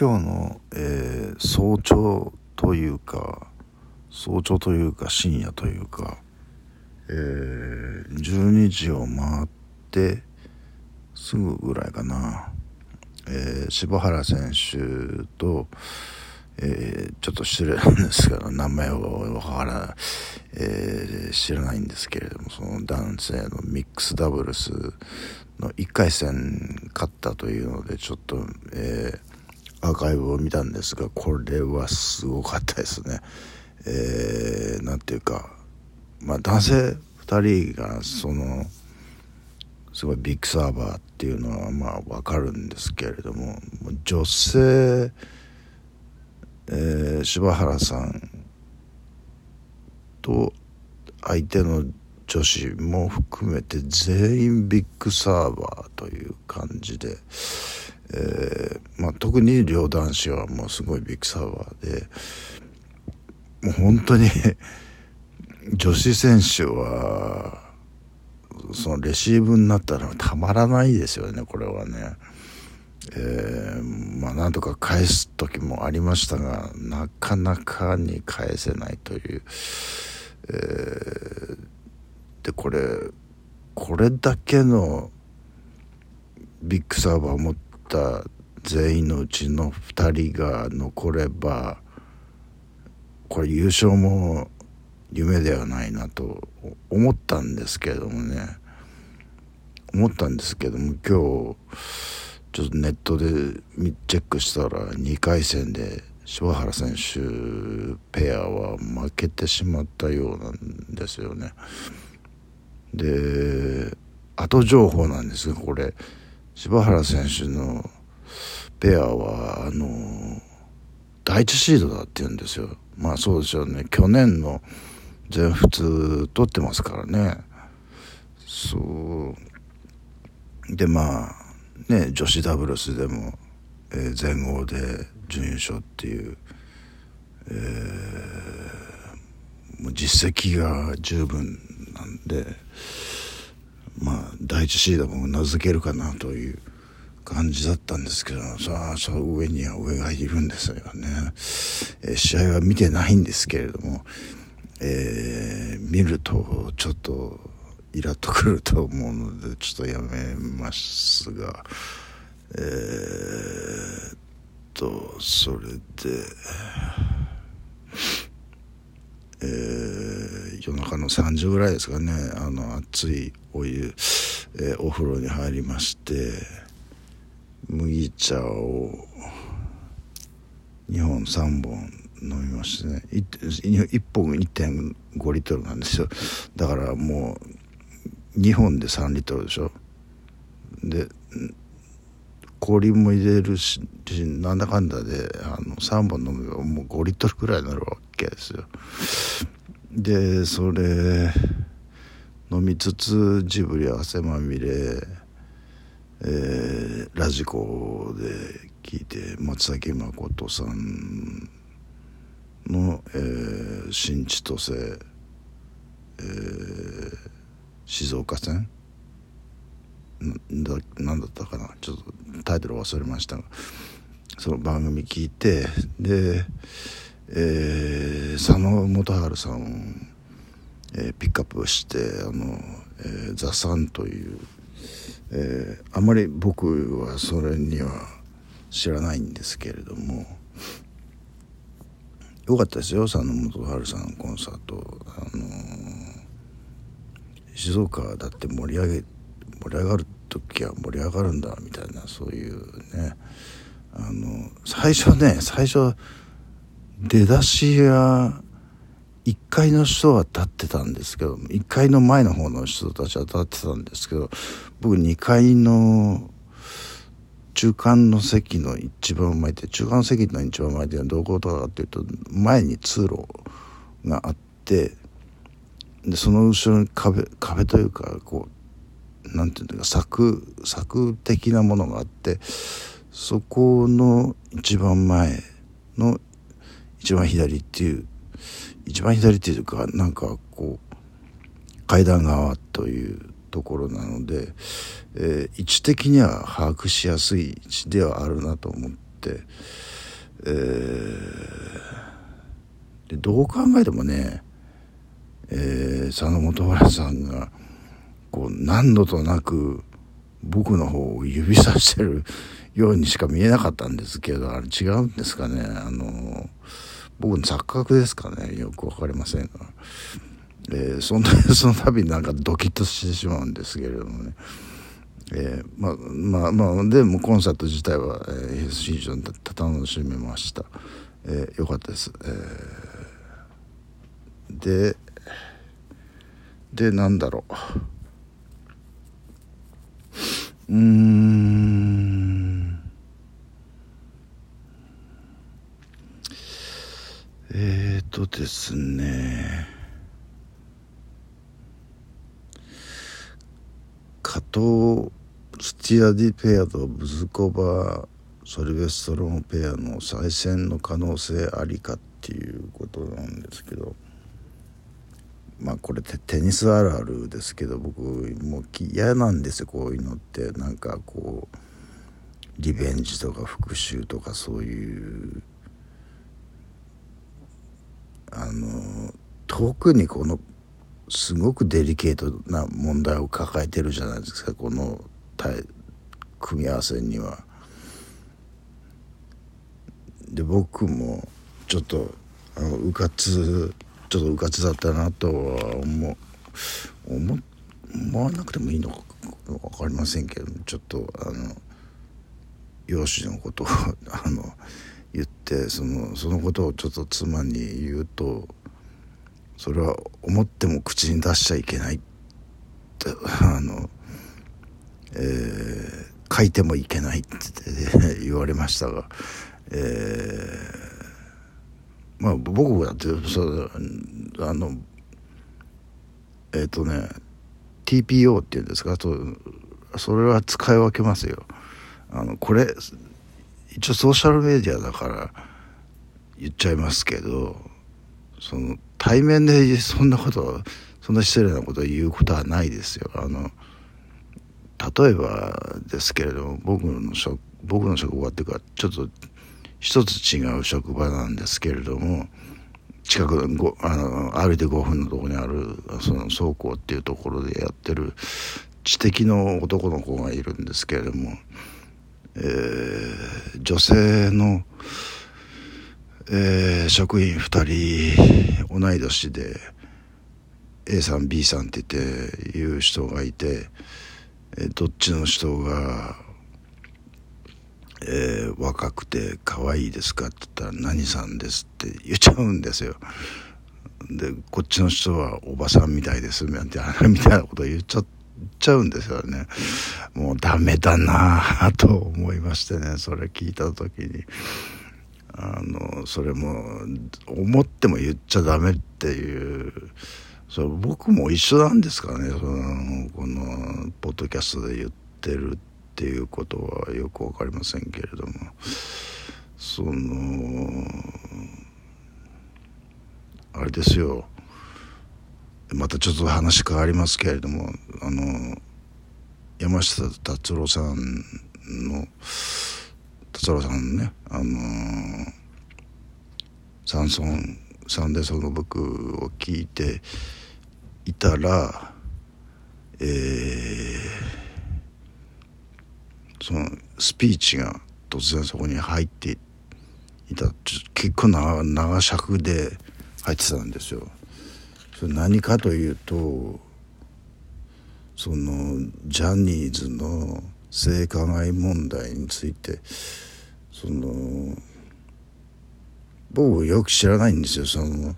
今日の、えー、早朝というか早朝というか深夜というか、えー、12時を回ってすぐぐらいかな、えー、柴原選手と、えー、ちょっと失礼なんですけど名前をから、えー、知らないんですけれどもその男性のミックスダブルスの1回戦勝ったというのでちょっと、えー、アーカイブを見たんですがこれはすごかったですね。えー、なんていうか、まあ、男性2人がそのすごいビッグサーバーっていうのはまあ分かるんですけれども女性えー、柴原さんと相手の女子も含めて全員ビッグサーバーという感じで、えーまあ、特に両男子はもうすごいビッグサーバーでもう本当に 女子選手はそのレシーブになったらたまらないですよねこれはね。えー、まあなんとか返す時もありましたがなかなかに返せないという、えー、でこれこれだけのビッグサーバーを持ってた全員のうちの2人が残ればこれ優勝も夢ではないなと思ったんですけどもね思ったんですけども今日ちょっとネットでチェックしたら2回戦で柴原選手ペアは負けてしまったようなんですよね。で後情報なんですがこれ柴原選手のペアはあの第一シードだって言うんですよ。まあそうですよね去年の全仏取ってますからね。そうでまあね、女子ダブルスでも、えー、全豪で準優勝っていう、えー、もう実績が十分なんでまあ第一シードも名付けるかなという感じだったんですけどさあその上には上がいるんですよね、えー、試合は見てないんですけれども、えー、見るとちょっとイラッとくると思うのでちょっとやめますがえー、っとそれでえー、夜中の3時ぐらいですかね。あの熱いお湯、えー、お風呂に入りまして麦茶を2本3本飲みましてね。1, 1本1.5リットルなんですよ。だからもう2本で3リットルでしょ。で氷も入れるしなんだかんだであの3本飲めばもう5リットルくらいになるわけですよ。でそれ飲みつつジブリ汗まみれ、えー、ラジコで聞いて松崎誠さんの、えー、新千歳、えー静岡線だ何だったかな。ちょっとタイトル忘れました。がその番組聞いてで、えー、佐野元春さんを、えー、ピックアップして「あのえー、ザ・サン」という、えー、あまり僕はそれには知らないんですけれどもよかったですよ。佐野元春さんのコンサート。あの静岡だって盛り上げ盛り上がる時は盛り上がるんだみたいなそういうね。あの最初ね最初出だしは1階の人は立ってたんですけど1階の前の方の人たちは立ってたんですけど僕2階の中間の席の一番前で中間の席の一番前でどこいうことかっていうと前に通路があってでその後ろに壁壁というかこうなんていうか柵柵的なものがあってそこの一番前の一番左っていう一番左っていうかなんかこう階段側というところなので、えー、位置的には把握しやすい位置ではあるなと思って、えー、でどう考えてもね、えー、佐野元村さんがこう何度となく僕の方を指さしてるようにしか見えなかったんですけどあれ違うんですかね。あの僕の錯覚ですかね。よく分かりませんが、えー、そんな その度になんかドキッとしてしまうんですけれどもね。えー、まあまあまあでもコンサート自体は、えー、非常に楽しめました、えー、よかったです、えー、ででなんだろう。うん。えっ、ー、とですね。加藤スティアディペアとブズコバソルベストロンペアの再戦の可能性ありかっていうことなんですけど。まあこれテニスあるあるですけど僕もう嫌なんですよこういうのってなんかこうリベンジとか復讐とかそういうあの特にこのすごくデリケートな問題を抱えてるじゃないですかこの組み合わせには。で僕もちょっとあのうかつちょっとうかつだったなとは思思思わなくてもいいのか分かりませんけどちょっとあの養子のことを あの言ってそのそのことをちょっと妻に言うとそれは思っても口に出しちゃいけないって あの、えー、書いてもいけないって言われましたが、えー、まあ僕だってそあのえっ、ー、とね TPO っていうんですかとそれは使い分けますよ。あのこれ一応ソーシャルメディアだから言っちゃいますけどその対面でそんなことそんな失礼なことを言うことはないですよ。あの例えばですけれども僕の職僕の職場っていうかちょっと一つ違う職場なんですけれども近くあの歩いて5分のところにあるその倉庫っていうところでやってる知的の男の子がいるんですけれども、えー、女性の。えー、職員2人同い年で A さん B さんって言っていう人がいて、えー、どっちの人が、え、若くて可愛いですかって言ったら「何さんです」って言っちゃうんですよ。でこっちの人は「おばさんみたいです」みたいなみたいなこと言っちゃっちゃうんですよね。もうダメだなぁと思いましてねそれ聞いた時に。あのそれも思っても言っちゃダメっていうそれ僕も一緒なんですかねそのこのポッドキャストで言ってるっていうことはよく分かりませんけれどもそのあれですよ。またちょっと話変わりますけれどもあの山下達郎さんの達郎さんねあのー、サンソンサンデーソングブックを聞いていたらえー、そのスピーチが突然そこに入っていた結構長長尺で入ってたんですよ。それ何かというとそのジャニーズの性加害問題についてその僕よく知らないんですよその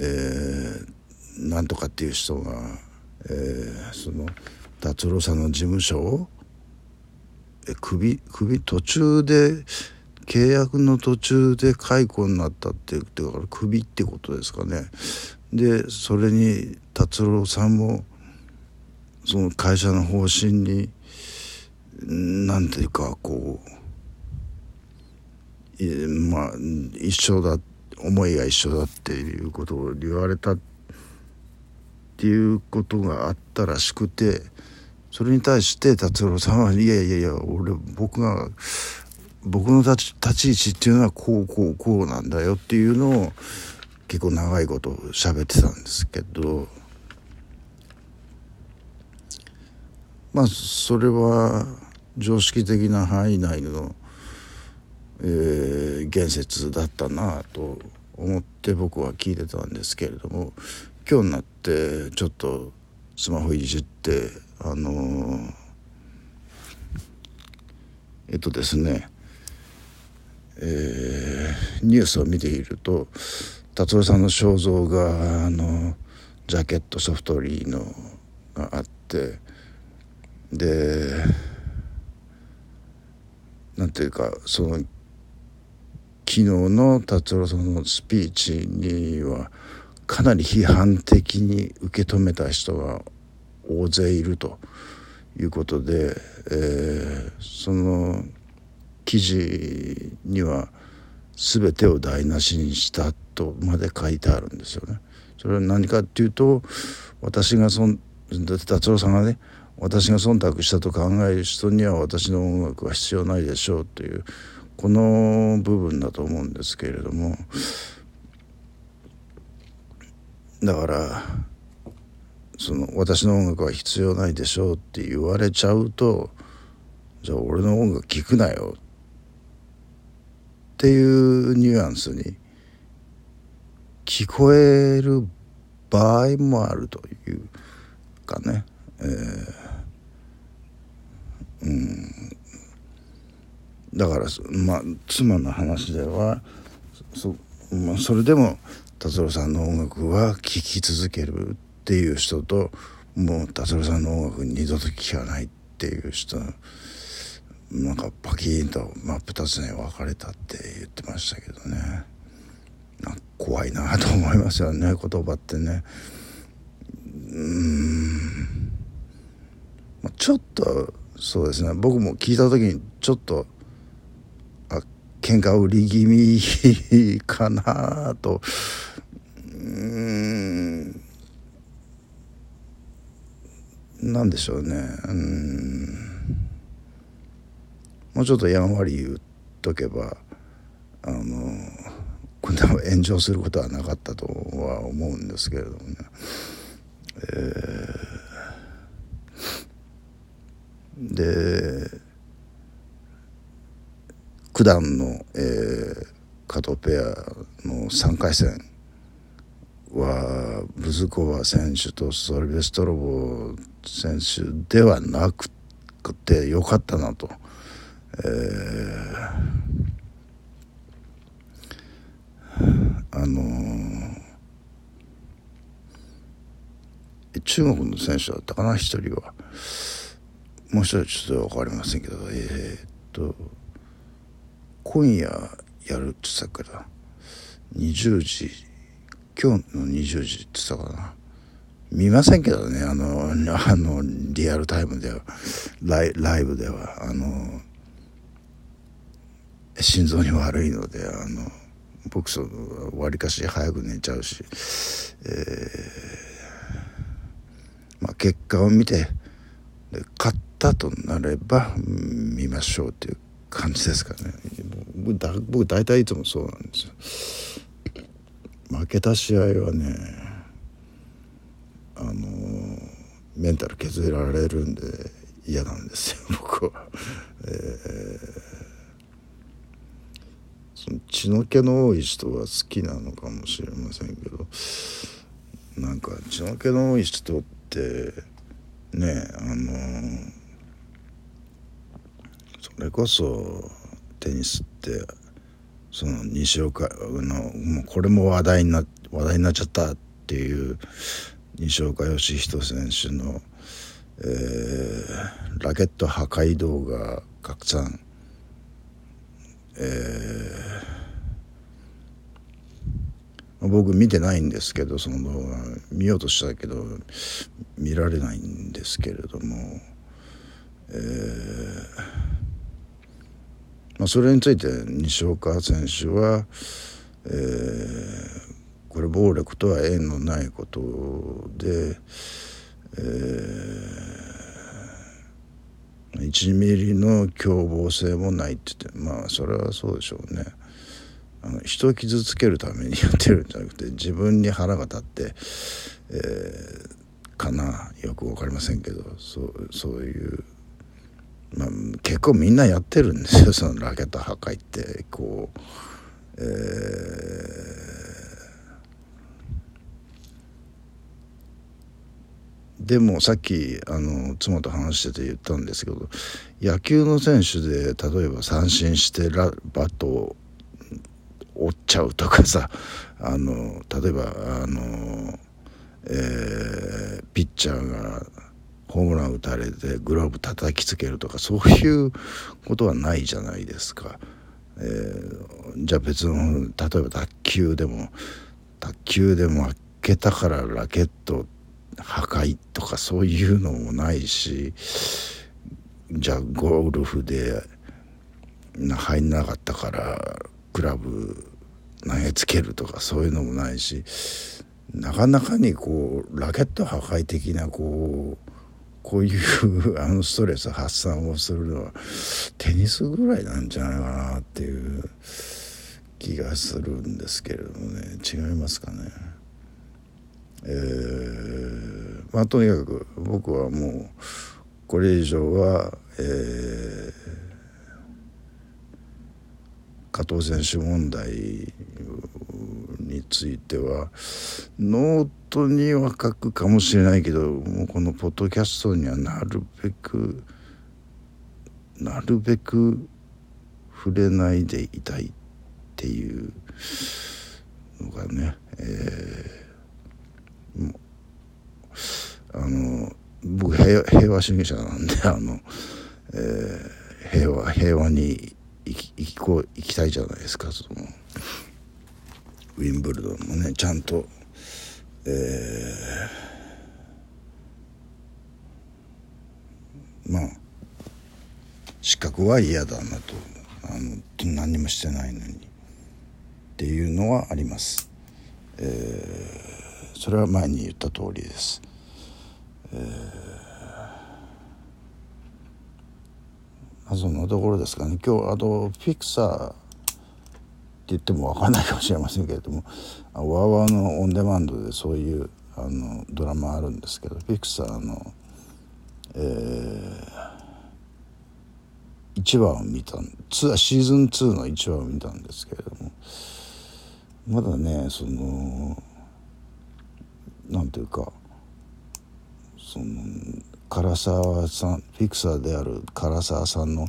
えー、なんとかっていう人が、えー、その達郎さんの事務所を首首途中で契約の途中で解雇になったって言ってから首ってことですかね。でそれに達郎さんもその会社の方針になんていうかこうまあ一緒だ思いが一緒だっていうことを言われたっていうことがあったらしくてそれに対して達郎さんは「いやいやいや俺僕が僕の立ち立ち位置っていうのはこうこうこうなんだよっていうのを結構長いこと喋ってたんですけどまあそれは常識的な範囲内の、えー、言説だったなと思って僕は聞いてたんですけれども今日になってちょっとスマホいじってあのー、えっとですねえー、ニュースを見ていると達郎さんの肖像があのジャケットソフトリーのがあってでなんていうかその昨日の達郎さんのスピーチにはかなり批判的に受け止めた人が大勢いるということで、えー、その記事には全てを台無しにしたとまで書いてあるんですよね。それは何かっていうと私がそん達郎さんがね私が忖度したと考える人には私の音楽は必要ないでしょうというこの部分だと思うんですけれどもだからその私の音楽は必要ないでしょうって言われちゃうとじゃあ俺の音楽聴くなよっていうニュアンスに聞こえる場合もあるというかね、えー、うん。だからまあ妻の話ではそ,、まあ、それでも達郎さんの音楽は聴き続ける。っていう人ともう達郎さんの音楽二度と聴かないっていう人なんかパキーンと真っ二つに分かれたって言ってましたけどね。怖いなと思いますよね 言葉ってね。うん。ちょっとそうですね。僕も聞いた時にちょっとあ喧嘩売り気味かなとうんなんでしょうね。うん。もうちょっとやんわり言っとけばあのこんな炎上することはなかったとは思うんですけれどもね。えー、で九段の、えー、加藤ペアの3回戦はブズコワ選手とソルベストロボ選手ではなくてよかったなと。えー、あのー、中国の選手だったかな一人はもう一人ちょっと分かりませんけどえー、っと今夜やるって言ったから20時今日の20時って言ったかな。見ませんけどねあのあのリアルタイムでは。ライライブでは。あの心臓に悪いのであの僕そわりかし早く寝ちゃうし、えー、まあ、結果を見て勝ったとなれば見ましょうっていう感じですかね。僕だ僕大体いつもそうなんですよ。負けた試合はねあのメンタル削られるんで嫌なんですよ 僕は。えーその血の気の多い人は好きなのかもしれませんけどなんか血の気の多い人ってねあのそれこそテニスってその西岡のもうこれも話題にな話題になっちゃったっていう西岡義人選手の、えー、ラケット破壊動画拡散。えー、僕見てないんですけどその動画見ようとしたけど見られないんですけれども、えーまあ、それについて西岡選手は、えー、これ暴力とは縁のないことで、えー1ミリの凶暴性もないって言ってまあそれはそうでしょうね。あの人を傷つけるためにやってるんじゃなくて自分に腹が立って、えー、かな。よく分かりませんけどそうそういうまあ、結構みんなやってるんですよ。そのラケット破壊ってこう、えー、でもさっきあの妻と話してて言ったんですけど野球の選手で例えば三振してラバットを折っちゃうとかさあの例えばあの、えー、ピッチャーがホームラン打たれてグローブ叩きつけるとかそういうことはないじゃないですか。えー、じゃあ別の例えば卓球でも卓球でも開けたからラケット破壊とかそういうのもないしじゃあゴルフで入んなかったからクラブ投げつけるとかそういうのもないしなかなかにこうラケット破壊的なこうこういうあのストレス発散をするのはテニスぐらいなんじゃないかなっていう気がするんですけれどもね違いますかね。えー、まあとにかく僕はもうこれ以上は、えー加藤選手問題についてはノートには書くかもしれないけどもうこのポッドキャストにはなるべくなるべく触れないでいたいっていうのがね、えー、あの僕平和主義者なんで あの、えー、平和平和に行き行こう行きたいじゃないですかその。ウィンブルドンもねちゃんとえー、まあ資格は嫌だなと。あの何もしてないのにっていうのはあります、えー、それは前に言った通りです、えーそんなところですかね。今日あとフィクサー言っても分かんないかもしれませんけれどもワーワーのオンデマンドでそういうあのドラマあるんですけどフィクサーの、えー、1話を見たシーズン2の1話を見たんですけれどもまだねそのなんていうかその唐沢さんフィクサーである唐沢さんの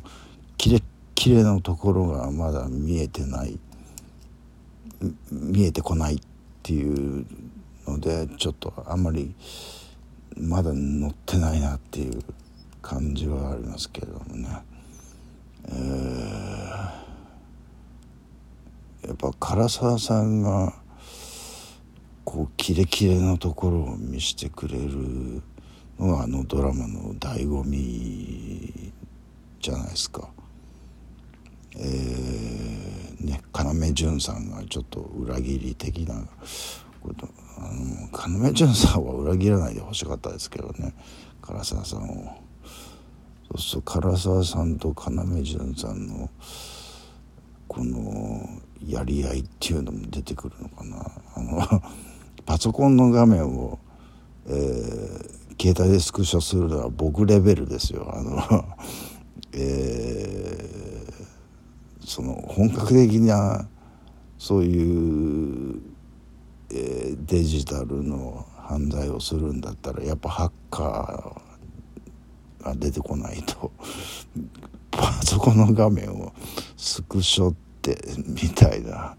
キレッキレのところがまだ見えてない。見えてこないっていうのでちょっとあんまりまだ乗ってないなっていう感じはありますけれどもね、えー、やっぱ唐沢さんがこうキレキレのところを見せてくれるのがあのドラマの醍醐味じゃないですか。えー、ね要潤さんがちょっと裏切り的なこと要潤さんは裏切らないでほしかったですけどね唐沢さんを。そうすると唐沢さんと要潤さんのこのやり合いっていうのも出てくるのかなあのパソコンの画面を、えー、携帯でスクショするのは僕レベルですよあのえー、その本格的なそういう、えー、デジタルの犯罪をするんだったらやっぱハッカーが出てこないと。パソコンの画面をスクショってみたいな。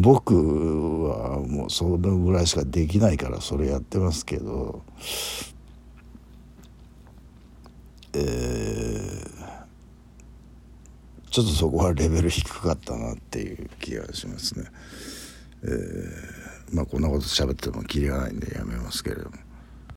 僕はもうそのぐらいしかできないからそれやってますけど。えー、ちょっとそこはレベル低かったなっていう気がしますね。えー、まあこんなこと喋ってもきりがないんでやめますけれども。